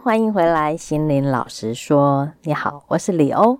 欢迎回来，心灵老实说。你好，我是李欧。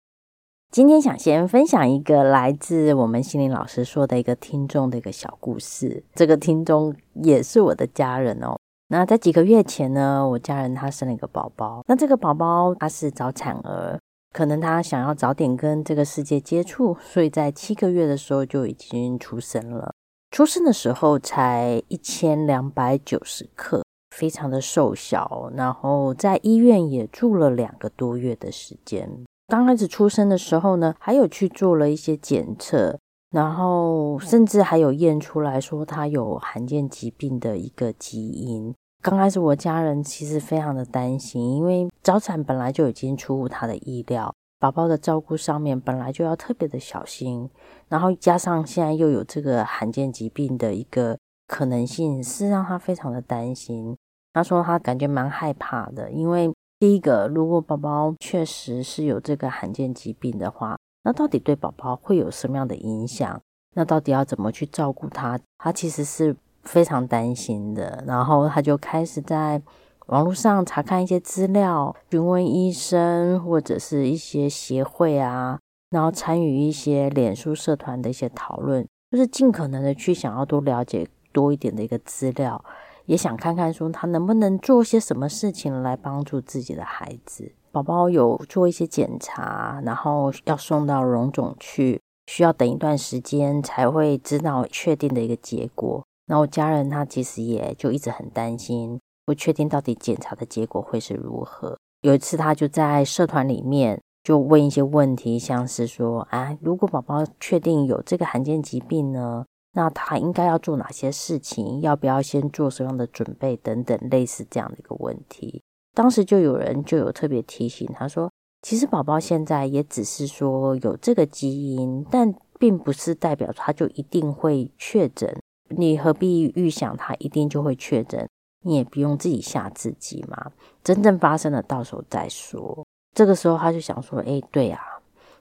今天想先分享一个来自我们心灵老师说的一个听众的一个小故事。这个听众也是我的家人哦。那在几个月前呢，我家人他生了一个宝宝。那这个宝宝他是早产儿，可能他想要早点跟这个世界接触，所以在七个月的时候就已经出生了。出生的时候才一千两百九十克。非常的瘦小，然后在医院也住了两个多月的时间。刚开始出生的时候呢，还有去做了一些检测，然后甚至还有验出来说他有罕见疾病的一个基因。刚开始我家人其实非常的担心，因为早产本来就已经出乎他的意料，宝宝的照顾上面本来就要特别的小心，然后加上现在又有这个罕见疾病的一个可能性，是让他非常的担心。他说他感觉蛮害怕的，因为第一个，如果宝宝确实是有这个罕见疾病的话，那到底对宝宝会有什么样的影响？那到底要怎么去照顾他？他其实是非常担心的。然后他就开始在网络上查看一些资料，询问医生或者是一些协会啊，然后参与一些脸书社团的一些讨论，就是尽可能的去想要多了解多一点的一个资料。也想看看说他能不能做些什么事情来帮助自己的孩子。宝宝有做一些检查，然后要送到荣总去，需要等一段时间才会知道确定的一个结果。那我家人他其实也就一直很担心，不确定到底检查的结果会是如何。有一次他就在社团里面就问一些问题，像是说啊，如果宝宝确定有这个罕见疾病呢？那他应该要做哪些事情？要不要先做什么样的准备？等等，类似这样的一个问题。当时就有人就有特别提醒他说，其实宝宝现在也只是说有这个基因，但并不是代表他就一定会确诊。你何必预想他一定就会确诊？你也不用自己吓自己嘛。真正发生了，到时候再说。这个时候他就想说，哎，对啊。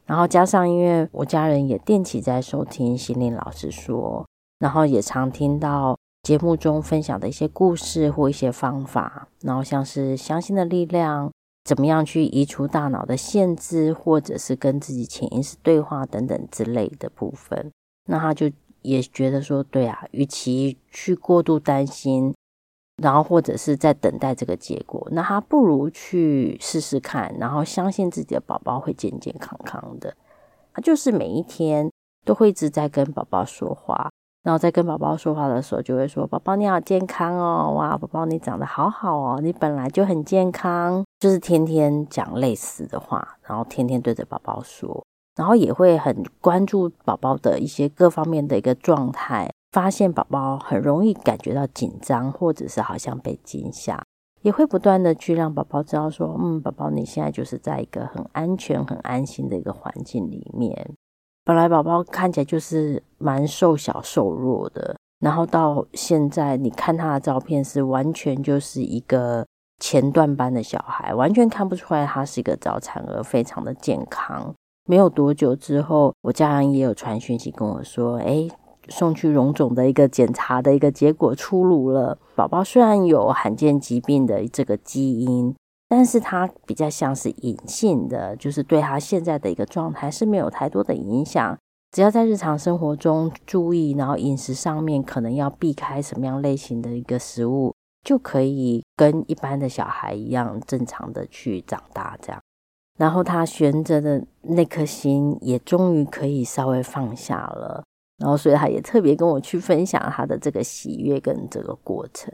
然后加上，因为我家人也定期在收听心灵老师说，然后也常听到节目中分享的一些故事或一些方法，然后像是相信的力量，怎么样去移除大脑的限制，或者是跟自己潜意识对话等等之类的部分，那他就也觉得说，对啊，与其去过度担心。然后或者是在等待这个结果，那他不如去试试看，然后相信自己的宝宝会健健康康的。他就是每一天都会一直在跟宝宝说话，然后在跟宝宝说话的时候就会说：“宝宝你好健康哦，哇，宝宝你长得好好哦，你本来就很健康。”就是天天讲类似的话，然后天天对着宝宝说，然后也会很关注宝宝的一些各方面的一个状态。发现宝宝很容易感觉到紧张，或者是好像被惊吓，也会不断的去让宝宝知道说，嗯，宝宝你现在就是在一个很安全、很安心的一个环境里面。本来宝宝看起来就是蛮瘦小、瘦弱的，然后到现在你看他的照片是完全就是一个前段班的小孩，完全看不出来他是一个早产儿，非常的健康。没有多久之后，我家人也有传讯息跟我说，哎。送去荣总的一个检查的一个结果出炉了。宝宝虽然有罕见疾病的这个基因，但是他比较像是隐性的，就是对他现在的一个状态是没有太多的影响。只要在日常生活中注意，然后饮食上面可能要避开什么样类型的一个食物，就可以跟一般的小孩一样正常的去长大。这样，然后他悬着的那颗心也终于可以稍微放下了。然后，所以他也特别跟我去分享他的这个喜悦跟这个过程。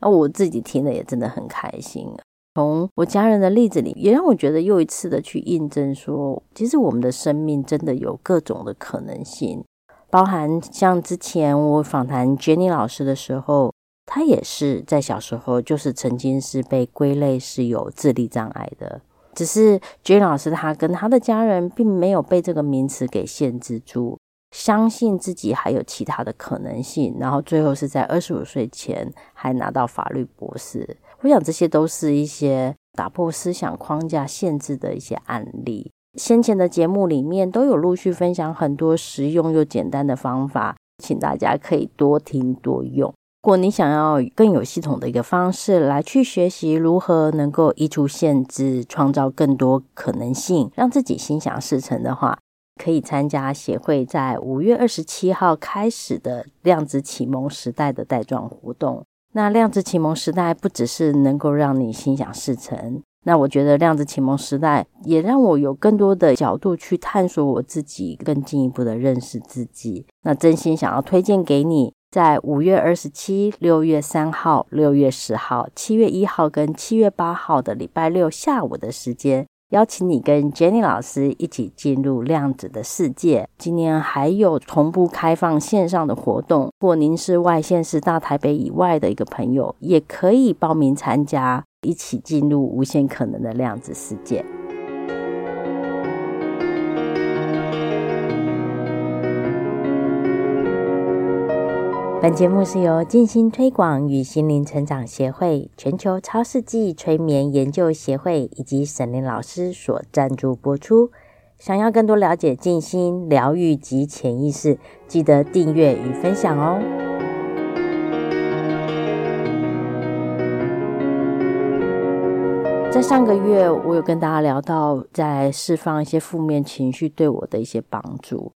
那我自己听了也真的很开心。从我家人的例子里，也让我觉得又一次的去印证说，其实我们的生命真的有各种的可能性，包含像之前我访谈 Jenny 老师的时候，他也是在小时候就是曾经是被归类是有智力障碍的，只是 Jenny 老师他跟他的家人并没有被这个名词给限制住，相信自己还有其他的可能性，然后最后是在二十五岁前还拿到法律博士。我想这些都是一些打破思想框架限制的一些案例。先前的节目里面都有陆续分享很多实用又简单的方法，请大家可以多听多用。如果你想要更有系统的一个方式来去学习如何能够移除限制，创造更多可能性，让自己心想事成的话，可以参加协会在五月二十七号开始的量子启蒙时代的带状活动。那量子启蒙时代不只是能够让你心想事成，那我觉得量子启蒙时代也让我有更多的角度去探索我自己，更进一步的认识自己。那真心想要推荐给你。在五月二十七、六月三号、六月十号、七月一号跟七月八号的礼拜六下午的时间，邀请你跟 Jenny 老师一起进入量子的世界。今年还有同步开放线上的活动，如果您是外县市大台北以外的一个朋友，也可以报名参加，一起进入无限可能的量子世界。本节目是由静心推广与心灵成长协会、全球超世纪催眠研究协会以及沈林老师所赞助播出。想要更多了解静心疗愈及潜意识，记得订阅与分享哦。在上个月，我有跟大家聊到，在释放一些负面情绪对我的一些帮助。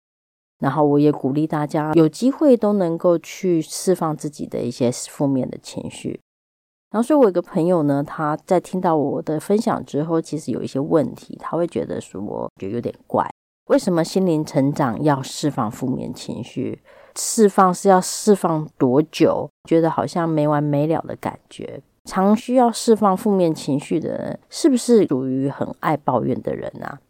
然后我也鼓励大家有机会都能够去释放自己的一些负面的情绪。然后，所以我有个朋友呢，他在听到我的分享之后，其实有一些问题，他会觉得说，我觉得有点怪，为什么心灵成长要释放负面情绪？释放是要释放多久？觉得好像没完没了的感觉。常需要释放负面情绪的人，是不是属于很爱抱怨的人啊？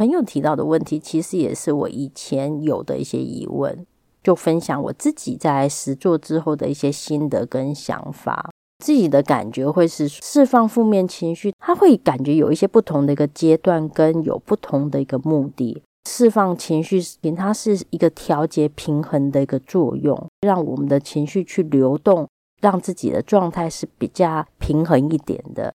朋友提到的问题，其实也是我以前有的一些疑问，就分享我自己在实作之后的一些心得跟想法。自己的感觉会是释放负面情绪，他会感觉有一些不同的一个阶段，跟有不同的一个目的。释放情绪，它是一个调节平衡的一个作用，让我们的情绪去流动，让自己的状态是比较平衡一点的。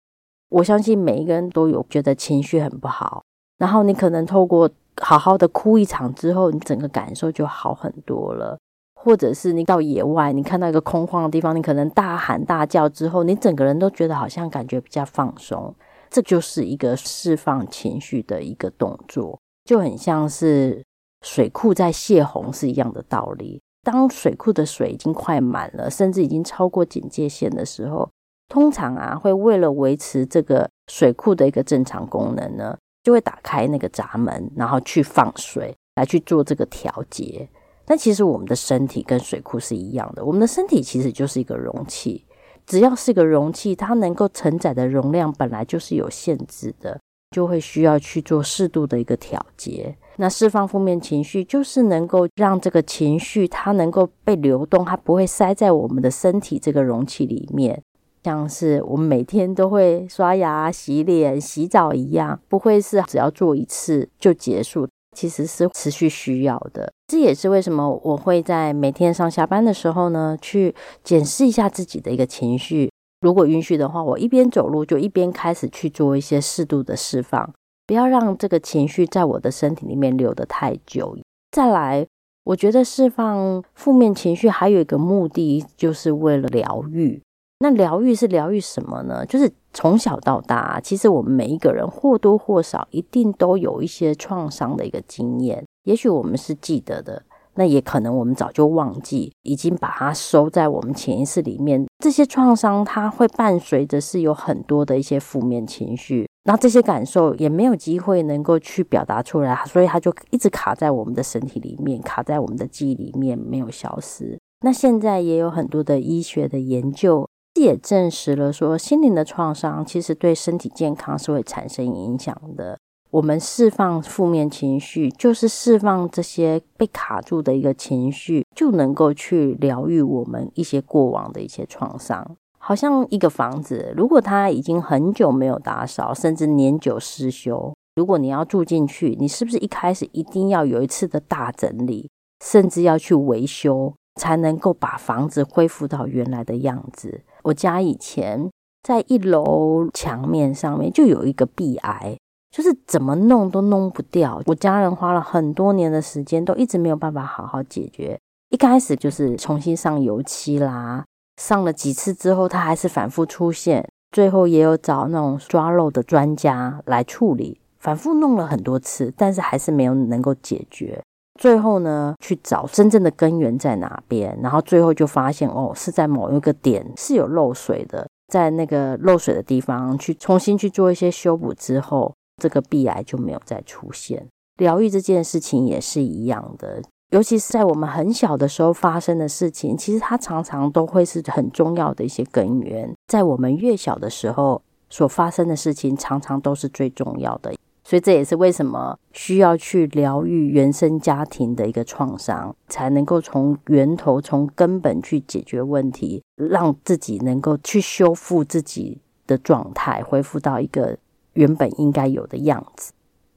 我相信每一个人都有觉得情绪很不好。然后你可能透过好好的哭一场之后，你整个感受就好很多了。或者是你到野外，你看到一个空旷的地方，你可能大喊大叫之后，你整个人都觉得好像感觉比较放松。这就是一个释放情绪的一个动作，就很像是水库在泄洪是一样的道理。当水库的水已经快满了，甚至已经超过警戒线的时候，通常啊会为了维持这个水库的一个正常功能呢，就会打开那个闸门，然后去放水来去做这个调节。但其实我们的身体跟水库是一样的，我们的身体其实就是一个容器，只要是一个容器，它能够承载的容量本来就是有限制的，就会需要去做适度的一个调节。那释放负面情绪，就是能够让这个情绪它能够被流动，它不会塞在我们的身体这个容器里面。像是我们每天都会刷牙、洗脸、洗澡一样，不会是只要做一次就结束，其实是持续需要的。这也是为什么我会在每天上下班的时候呢，去检视一下自己的一个情绪。如果允许的话，我一边走路就一边开始去做一些适度的释放，不要让这个情绪在我的身体里面留得太久。再来，我觉得释放负面情绪还有一个目的，就是为了疗愈。那疗愈是疗愈什么呢？就是从小到大，其实我们每一个人或多或少一定都有一些创伤的一个经验。也许我们是记得的，那也可能我们早就忘记，已经把它收在我们潜意识里面。这些创伤它会伴随着是有很多的一些负面情绪，那这些感受也没有机会能够去表达出来，所以它就一直卡在我们的身体里面，卡在我们的记忆里面，没有消失。那现在也有很多的医学的研究。也证实了说，心灵的创伤其实对身体健康是会产生影响的。我们释放负面情绪，就是释放这些被卡住的一个情绪，就能够去疗愈我们一些过往的一些创伤。好像一个房子，如果它已经很久没有打扫，甚至年久失修，如果你要住进去，你是不是一开始一定要有一次的大整理，甚至要去维修，才能够把房子恢复到原来的样子？我家以前在一楼墙面上面就有一个壁癌，就是怎么弄都弄不掉。我家人花了很多年的时间，都一直没有办法好好解决。一开始就是重新上油漆啦。上了几次之后，它还是反复出现。最后也有找那种抓漏的专家来处理，反复弄了很多次，但是还是没有能够解决。最后呢，去找真正的根源在哪边，然后最后就发现哦，是在某一个点是有漏水的，在那个漏水的地方去重新去做一些修补之后，这个壁癌就没有再出现。疗愈这件事情也是一样的。尤其是在我们很小的时候发生的事情，其实它常常都会是很重要的一些根源。在我们越小的时候所发生的事情，常常都是最重要的。所以这也是为什么需要去疗愈原生家庭的一个创伤，才能够从源头、从根本去解决问题，让自己能够去修复自己的状态，恢复到一个原本应该有的样子。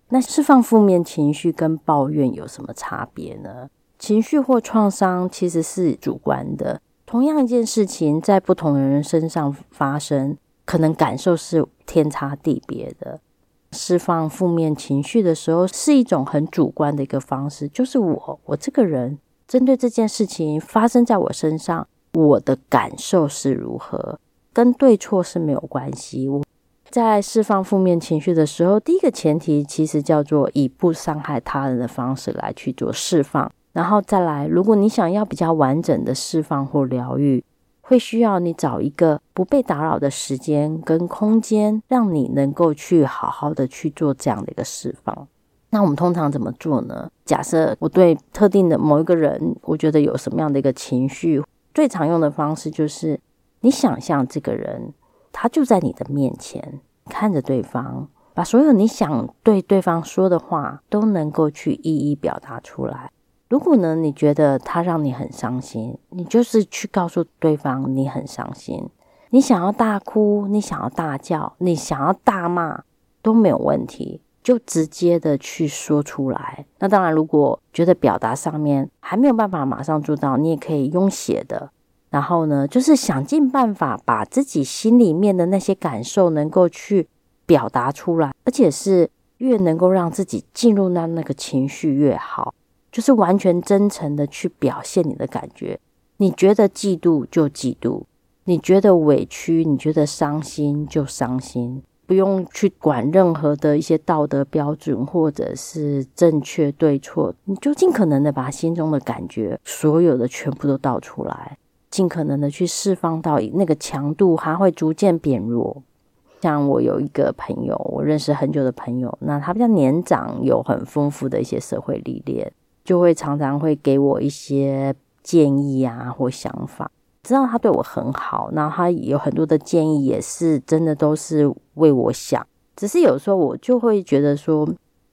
那释放负面情绪跟抱怨有什么差别呢？情绪或创伤其实是主观的，同样一件事情在不同的人身上发生，可能感受是天差地别的。释放负面情绪的时候是一种很主观的一个方式，就是我我这个人针对这件事情发生在我身上，我的感受是如何，跟对错是没有关系。我。在释放负面情绪的时候，第一个前提其实叫做以不伤害他人的方式来去做释放，然后再来，如果你想要比较完整的释放或疗愈，会需要你找一个不被打扰的时间跟空间，让你能够去好好的去做这样的一个释放。那我们通常怎么做呢？假设我对特定的某一个人，我觉得有什么样的一个情绪，最常用的方式就是你想象这个人。他就在你的面前，看着对方，把所有你想对对方说的话都能够去一一表达出来。如果呢，你觉得他让你很伤心，你就是去告诉对方你很伤心。你想要大哭，你想要大叫，你想要大骂都没有问题，就直接的去说出来。那当然，如果觉得表达上面还没有办法马上做到，你也可以用写的。然后呢，就是想尽办法把自己心里面的那些感受能够去表达出来，而且是越能够让自己进入到那个情绪越好，就是完全真诚的去表现你的感觉。你觉得嫉妒就嫉妒，你觉得委屈，你觉得伤心就伤心，不用去管任何的一些道德标准或者是正确对错，你就尽可能的把心中的感觉所有的全部都倒出来。尽可能的去释放到那个强度，还会逐渐变弱。像我有一个朋友，我认识很久的朋友，那他比较年长，有很丰富的一些社会历练，就会常常会给我一些建议啊或想法。知道他对我很好，然后他有很多的建议，也是真的都是为我想。只是有时候我就会觉得说，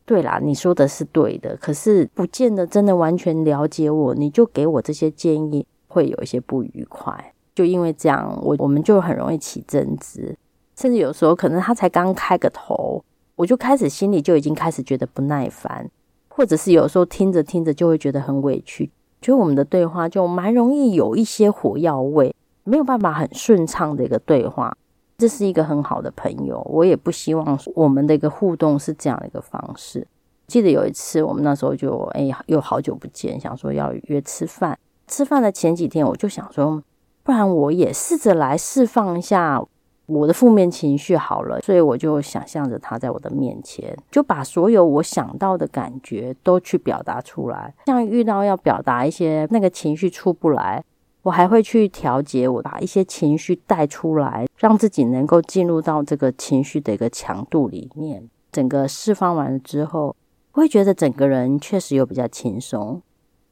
对啦，你说的是对的，可是不见得真的完全了解我，你就给我这些建议。会有一些不愉快，就因为这样，我我们就很容易起争执，甚至有时候可能他才刚开个头，我就开始心里就已经开始觉得不耐烦，或者是有时候听着听着就会觉得很委屈，觉得我们的对话就蛮容易有一些火药味，没有办法很顺畅的一个对话。这是一个很好的朋友，我也不希望我们的一个互动是这样的一个方式。记得有一次我们那时候就哎又好久不见，想说要约吃饭。吃饭的前几天，我就想说，不然我也试着来释放一下我的负面情绪好了。所以我就想象着他在我的面前，就把所有我想到的感觉都去表达出来。像遇到要表达一些那个情绪出不来，我还会去调节，我把一些情绪带出来，让自己能够进入到这个情绪的一个强度里面。整个释放完了之后，我会觉得整个人确实又比较轻松。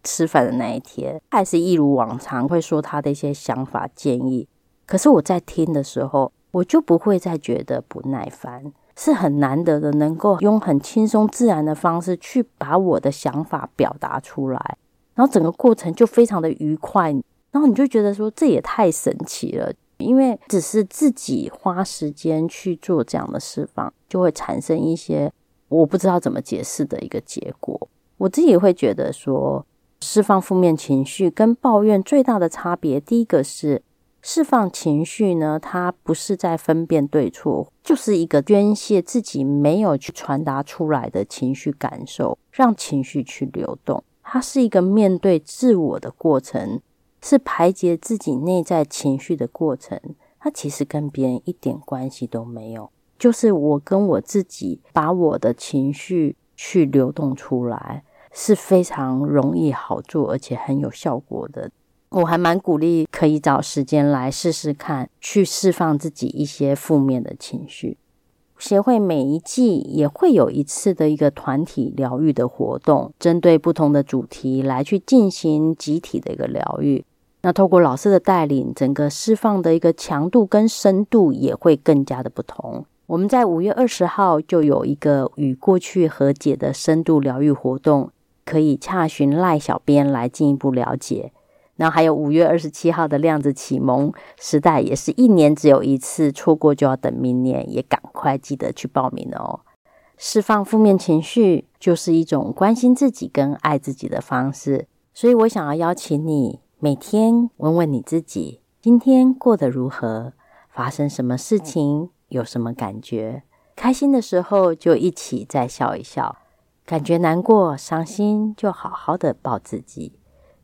吃饭的那一天，还是一如往常会说他的一些想法建议。可是我在听的时候，我就不会再觉得不耐烦，是很难得的，能够用很轻松自然的方式去把我的想法表达出来，然后整个过程就非常的愉快，然后你就觉得说这也太神奇了，因为只是自己花时间去做这样的释放，就会产生一些我不知道怎么解释的一个结果。我自己会觉得说，释放负面情绪跟抱怨最大的差别，第一个是。释放情绪呢，它不是在分辨对错，就是一个宣泄自己没有去传达出来的情绪感受，让情绪去流动。它是一个面对自我的过程，是排解自己内在情绪的过程。它其实跟别人一点关系都没有，就是我跟我自己把我的情绪去流动出来，是非常容易好做，而且很有效果的。我还蛮鼓励可以找时间来试试看，去释放自己一些负面的情绪。协会每一季也会有一次的一个团体疗愈的活动，针对不同的主题来去进行集体的一个疗愈。那透过老师的带领，整个释放的一个强度跟深度也会更加的不同。我们在五月二十号就有一个与过去和解的深度疗愈活动，可以洽询赖小编来进一步了解。然后还有五月二十七号的量子启蒙时代，也是一年只有一次，错过就要等明年，也赶快记得去报名哦。释放负面情绪就是一种关心自己跟爱自己的方式，所以我想要邀请你每天问问你自己：今天过得如何？发生什么事情？有什么感觉？开心的时候就一起再笑一笑，感觉难过、伤心就好好的抱自己，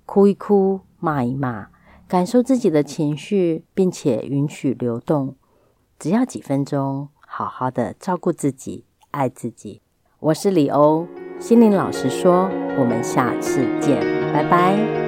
哭一哭。骂一骂，感受自己的情绪，并且允许流动，只要几分钟，好好的照顾自己，爱自己。我是李欧，心灵老师说，我们下次见，拜拜。